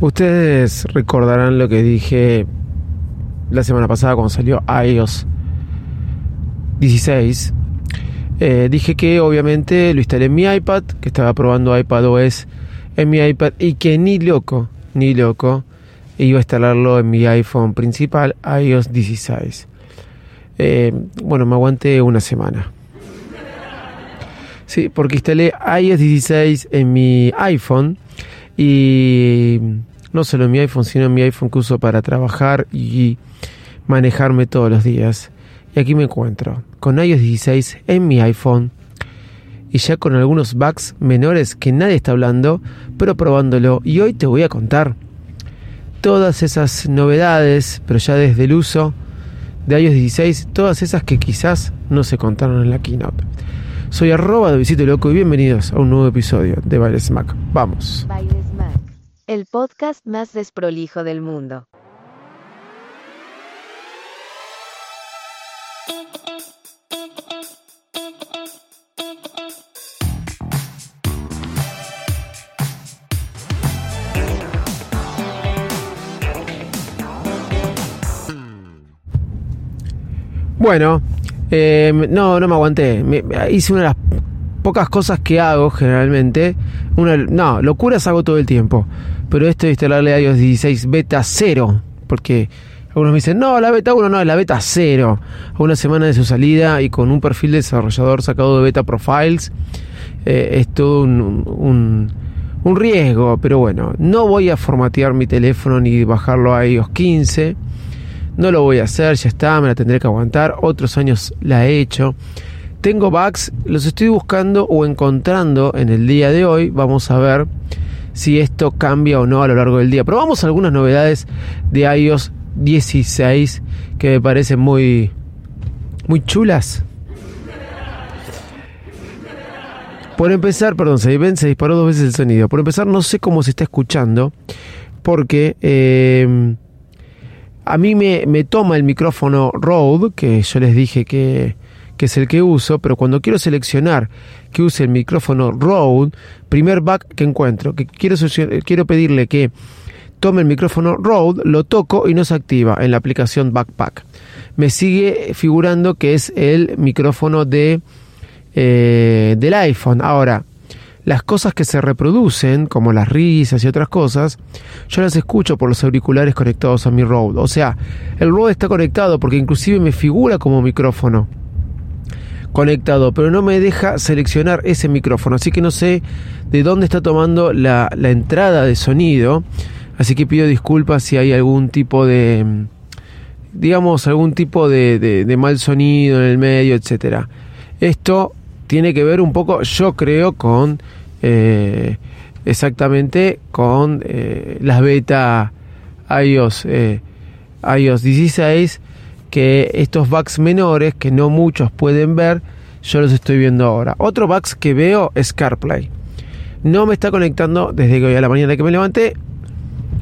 Ustedes recordarán lo que dije la semana pasada cuando salió iOS 16. Eh, dije que obviamente lo instalé en mi iPad, que estaba probando iPadOS en mi iPad y que ni loco, ni loco, iba a instalarlo en mi iPhone principal, iOS 16. Eh, bueno, me aguanté una semana. Sí, porque instalé iOS 16 en mi iPhone y no solo mi iPhone, sino mi iPhone que uso para trabajar y manejarme todos los días. Y aquí me encuentro con iOS 16 en mi iPhone y ya con algunos bugs menores que nadie está hablando, pero probándolo. Y hoy te voy a contar todas esas novedades, pero ya desde el uso de iOS 16, todas esas que quizás no se contaron en la keynote. Soy arroba de Visito Loco y bienvenidos a un nuevo episodio de Bailes Mac. Vamos. El podcast más desprolijo del mundo. Bueno, eh, no, no me aguanté. Hice una de las pocas cosas que hago generalmente. No, locuras hago todo el tiempo. Pero esto de instalarle iOS 16 beta 0. Porque algunos me dicen, no, la beta 1 no, es la beta 0. A una semana de su salida y con un perfil de desarrollador sacado de beta profiles. eh, es todo un, un, un riesgo. Pero bueno, no voy a formatear mi teléfono ni bajarlo a iOS 15. No lo voy a hacer, ya está, me la tendré que aguantar. Otros años la he hecho. Tengo bugs, los estoy buscando o encontrando en el día de hoy. Vamos a ver si esto cambia o no a lo largo del día. Probamos algunas novedades de iOS 16 que me parecen muy, muy chulas. Por empezar, perdón, se, se disparó dos veces el sonido. Por empezar, no sé cómo se está escuchando porque... eh, a mí me, me toma el micrófono Rode, que yo les dije que, que es el que uso, pero cuando quiero seleccionar que use el micrófono Rode, primer bug que encuentro, que quiero, quiero pedirle que tome el micrófono Rode, lo toco y no se activa en la aplicación Backpack. Me sigue figurando que es el micrófono de, eh, del iPhone. Ahora, las cosas que se reproducen, como las risas y otras cosas, yo las escucho por los auriculares conectados a mi Rode. O sea, el Rode está conectado porque inclusive me figura como micrófono conectado, pero no me deja seleccionar ese micrófono. Así que no sé de dónde está tomando la, entrada de sonido. Así que pido disculpas si hay algún tipo de, digamos, algún tipo de, mal sonido en el medio, etcétera. Esto tiene que ver un poco, yo creo, con eh, exactamente con eh, las beta iOS, eh, iOS 16, que estos bugs menores que no muchos pueden ver, yo los estoy viendo ahora. Otro bugs que veo es CarPlay. No me está conectando desde que hoy a la mañana que me levanté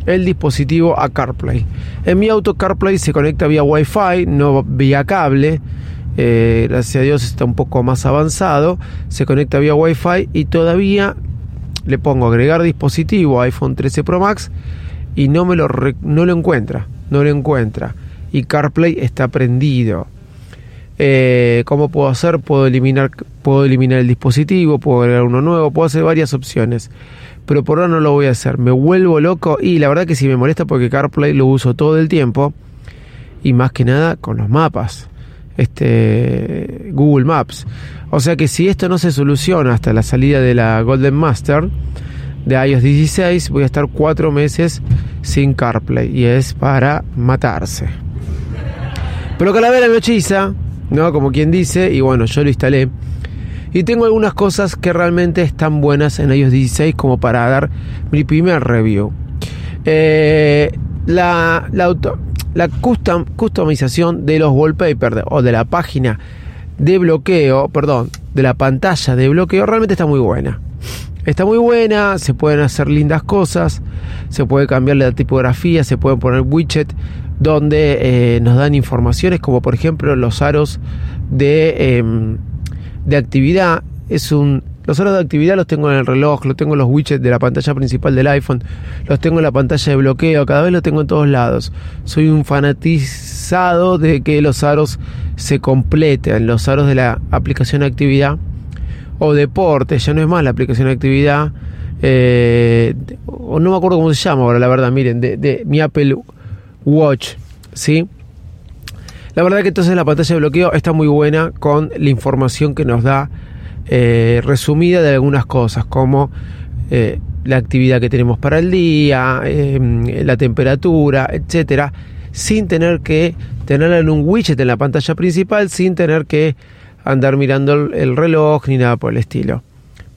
el dispositivo a CarPlay. En mi auto CarPlay se conecta vía Wi-Fi, no vía cable. Eh, gracias a Dios está un poco más avanzado. Se conecta vía Wi-Fi y todavía le pongo agregar dispositivo a iPhone 13 Pro Max y no me lo no lo encuentra, no lo encuentra. Y CarPlay está prendido. Eh, ¿Cómo puedo hacer? Puedo eliminar, puedo eliminar el dispositivo, puedo agregar uno nuevo, puedo hacer varias opciones. Pero por ahora no lo voy a hacer. Me vuelvo loco y la verdad que sí me molesta porque CarPlay lo uso todo el tiempo y más que nada con los mapas. Este Google Maps. O sea que si esto no se soluciona hasta la salida de la Golden Master de iOS 16, voy a estar cuatro meses sin CarPlay y es para matarse. Pero Calavera me hechiza, ¿no? Como quien dice, y bueno, yo lo instalé. Y tengo algunas cosas que realmente están buenas en iOS 16 como para dar mi primer review. Eh, la, la, la custom, customización de los wallpapers o de la página de bloqueo, perdón, de la pantalla de bloqueo realmente está muy buena. Está muy buena, se pueden hacer lindas cosas, se puede cambiar la tipografía, se pueden poner widget donde eh, nos dan informaciones como por ejemplo los aros de, em, de actividad. Es un, los aros de actividad los tengo en el reloj, los tengo en los widgets de la pantalla principal del iPhone, los tengo en la pantalla de bloqueo, cada vez los tengo en todos lados. Soy un fanatizado de que los aros se completen, los aros de la aplicación actividad o deporte, ya no es más la aplicación de actividad, eh, o no me acuerdo cómo se llama ahora, la verdad, miren, de, mi Apple Watch, ¿sí? La verdad que entonces la pantalla de bloqueo está muy buena con la información que nos da eh, resumida de algunas cosas, como eh, la actividad que tenemos para el día, la temperatura, etcétera, sin tener que tenerla en un widget en la pantalla principal, sin tener que andar mirando el, reloj ni nada por el estilo.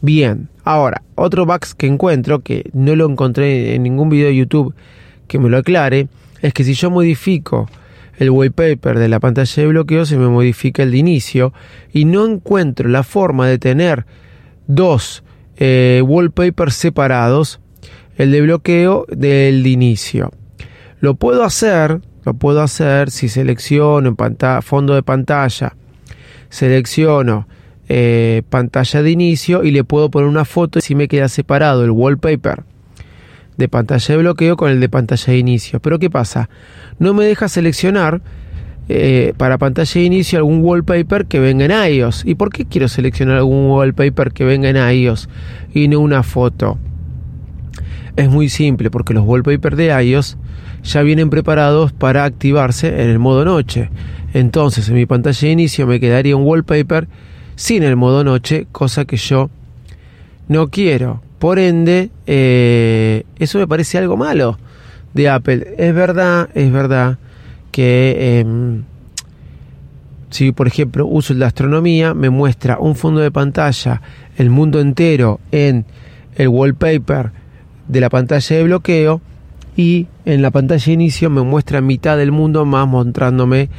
Bien, ahora, otro bug que encuentro, que no lo encontré en ningún video de YouTube que me lo aclare, es que si yo modifico el wallpaper de la pantalla de bloqueo, se me modifica el de inicio y no encuentro la forma de tener dos eh, wallpapers separados, el de bloqueo del de inicio. Lo puedo hacer, lo puedo hacer si selecciono en fondo de pantalla selecciono eh, pantalla de inicio y le puedo poner una foto y si me queda separado el wallpaper de pantalla de bloqueo con el de pantalla de inicio. Pero ¿qué pasa? No me deja seleccionar eh, para pantalla de inicio algún wallpaper que venga en iOS. ¿Y por qué quiero seleccionar algún wallpaper que venga en iOS y no una foto? Es muy simple porque los wallpapers de iOS ya vienen preparados para activarse en el modo noche. Entonces en mi pantalla de inicio me quedaría un wallpaper sin el modo noche, cosa que yo no quiero. Por ende, eh, eso me parece algo malo de Apple. Es verdad, es verdad que em, si por ejemplo uso el de astronomía, me muestra un fondo de pantalla, el mundo entero en el wallpaper de la pantalla de bloqueo y en la pantalla de inicio me muestra mitad del mundo más mostrándome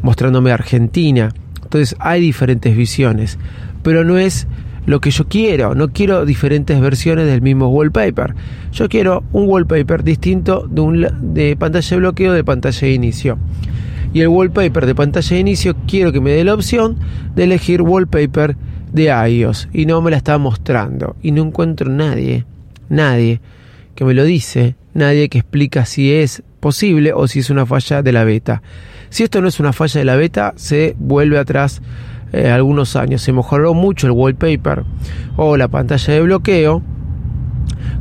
mostrándome Argentina. Entonces hay diferentes visiones, pero no es lo que yo quiero. No quiero diferentes versiones del mismo wallpaper. Yo quiero un wallpaper distinto de, un, de pantalla de bloqueo de pantalla de inicio. Y el wallpaper de pantalla de inicio quiero que me dé la opción de elegir wallpaper de iOS. Y no me la está mostrando. Y no encuentro nadie, nadie que me lo dice, nadie que explica si es posible o si es una falla de la beta. Si esto no es una falla de la beta, se vuelve atrás eh, algunos años. Se mejoró mucho el wallpaper o la pantalla de bloqueo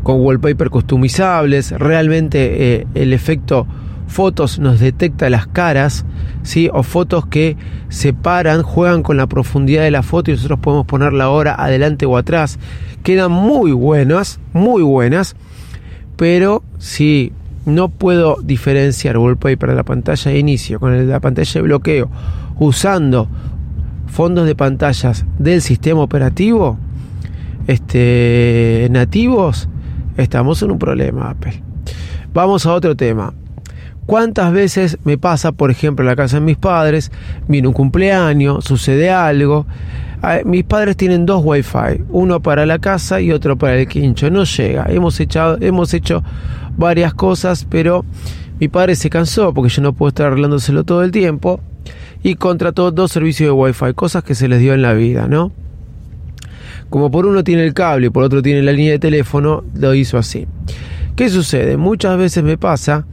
con wallpaper customizables. Realmente eh, el efecto fotos nos detecta las caras, ¿sí? o fotos que separan, juegan con la profundidad de la foto y nosotros podemos ponerla ahora adelante o atrás. Quedan muy buenas, muy buenas, pero si no puedo diferenciar wallpaper de la pantalla de inicio con el de la pantalla de bloqueo usando fondos de pantallas del sistema operativo este, nativos, estamos en un problema, Apple. Vamos a otro tema. ¿Cuántas veces me pasa, por ejemplo, en la casa de mis padres, viene un cumpleaños, sucede algo? Ah, mis padres tienen dos wifi, uno para la casa y otro para el quincho. No llega. Hemos, echado, hemos hecho varias cosas, pero mi padre se cansó porque yo no puedo estar arreglándoselo todo el tiempo y contrató dos servicios de Wi-Fi, cosas que se les dio en la vida, ¿no? Como por uno tiene el cable y por otro tiene la línea de teléfono, lo hizo así. ¿Qué sucede? Muchas veces me pasa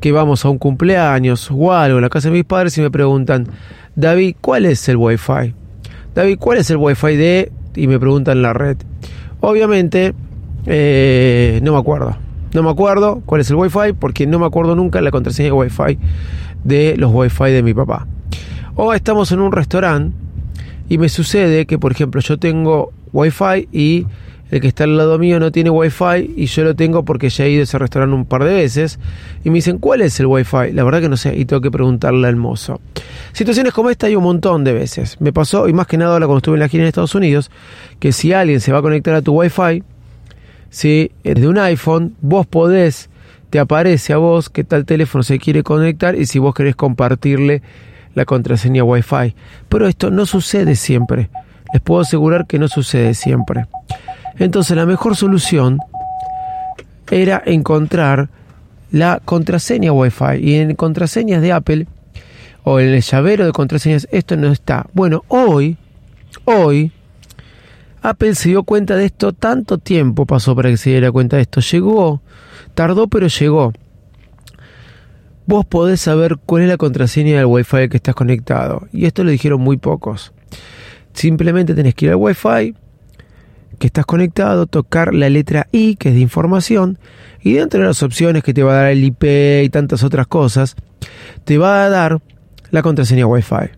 que vamos a un cumpleaños o algo en la casa de mis padres y me preguntan, David, ¿cuál es el Wi-Fi? David, ¿cuál es el Wi-Fi de? Y me preguntan la red. Obviamente, eh, no me acuerdo. No me acuerdo cuál es el Wi-Fi porque no me acuerdo nunca la contraseña de Wi-Fi de los Wi-Fi de mi papá. O estamos en un restaurante y me sucede que, por ejemplo, yo tengo Wi-Fi y el que está al lado mío no tiene wifi y yo lo tengo porque ya he ido a ese restaurante un par de veces y me dicen, ¿cuál es el wifi? La verdad que no sé y tengo que preguntarle al mozo. Situaciones como esta hay un montón de veces. Me pasó, y más que nada ahora cuando estuve en la gira en Estados Unidos, que si alguien se va a conectar a tu wifi, si eres de un iPhone, vos podés, te aparece a vos que tal teléfono se quiere conectar y si vos querés compartirle la contraseña Wi-Fi. Pero esto no sucede siempre. Les puedo asegurar que no sucede siempre. Entonces la mejor solución era encontrar la contraseña Wi-Fi. Y en contraseñas de Apple o en el llavero de contraseñas esto no está. Bueno, hoy, hoy, Apple se dio cuenta de esto, tanto tiempo pasó para que se diera cuenta de esto. Llegó, tardó pero llegó. Vos podés saber cuál es la contraseña del Wi-Fi que estás conectado. Y esto lo dijeron muy pocos. Simplemente tenés que ir al Wi-Fi que estás conectado, tocar la letra I, que es de información, y dentro de las opciones que te va a dar el IP y tantas otras cosas, te va a dar la contraseña Wi-Fi.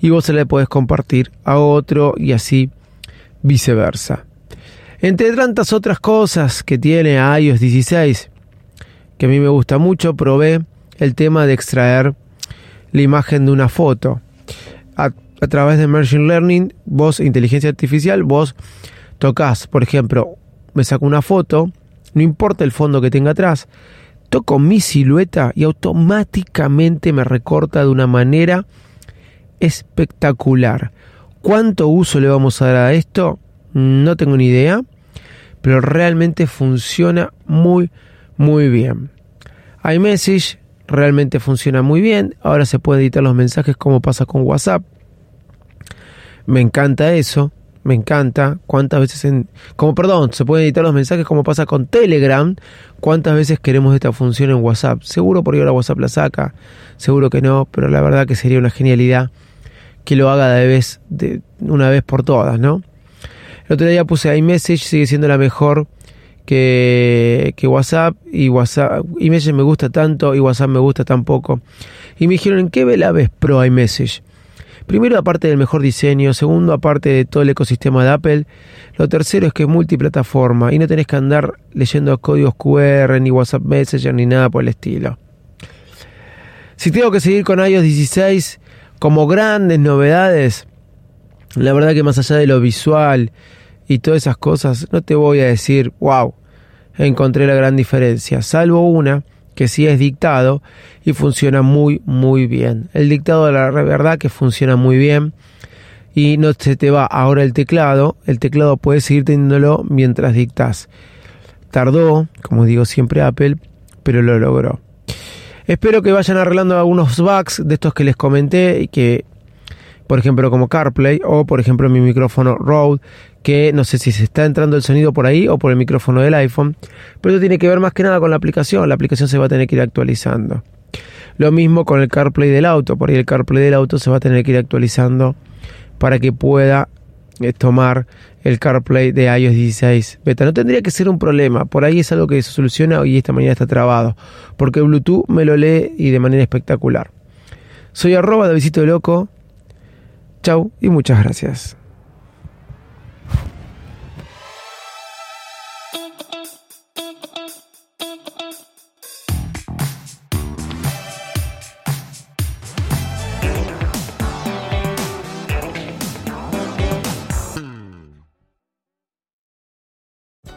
Y vos se la puedes compartir a otro y así viceversa. Entre tantas otras cosas que tiene iOS 16, que a mí me gusta mucho, probé el tema de extraer la imagen de una foto. A, a través de Machine Learning, vos, inteligencia artificial, vos tocas, por ejemplo, me saco una foto, no importa el fondo que tenga atrás, toco mi silueta y automáticamente me recorta de una manera espectacular. ¿Cuánto uso le vamos a dar a esto? No tengo ni idea, pero realmente funciona muy, muy bien. iMessage realmente funciona muy bien. Ahora se puede editar los mensajes como pasa con WhatsApp. Me encanta eso me encanta. ¿Cuántas veces en... Como, perdón, se pueden editar los mensajes como pasa con Telegram. ¿Cuántas veces queremos esta función en WhatsApp? Seguro porque ahora WhatsApp la saca. Seguro que no, pero la verdad que sería una genialidad que lo haga de vez, de una vez por todas, ¿no? El otro día puse iMessage, sigue siendo la mejor que, WhatsApp y WhatsApp iMessage me gusta tanto y WhatsApp me gusta tan poco. Y me dijeron, ¿en qué la ves pro iMessage? Primero, aparte del mejor diseño. Segundo, aparte de todo el ecosistema de Apple. Lo tercero es que es multiplataforma y no tenés que andar leyendo códigos QR, ni WhatsApp Messenger, ni nada por el estilo. Si tengo que seguir con iOS 16 como grandes novedades, la verdad que más allá de lo visual y todas esas cosas, no te voy a decir, wow, encontré la gran diferencia, salvo una que sí es dictado y funciona muy muy bien. El dictado la verdad que funciona muy bien y no se te va ahora el teclado, el teclado puedes seguir teniéndolo mientras dictas. Tardó, como digo siempre Apple, pero lo logró. Espero que vayan arreglando algunos bugs de estos que les comenté y que por ejemplo como CarPlay o por ejemplo mi micrófono Rode que no sé si se está entrando el sonido por ahí o por el micrófono del iPhone, pero eso tiene que ver más que nada con la aplicación, la aplicación se va a tener que ir actualizando. Lo mismo con el CarPlay del auto, por ahí el CarPlay del auto se va a tener que ir actualizando para que pueda eh, tomar el CarPlay de iOS 16 beta. No tendría que ser un problema, por ahí es algo que se soluciona y esta mañana está trabado, porque Bluetooth me lo lee y de manera espectacular. Soy arroba de visito loco. Chau y muchas gracias.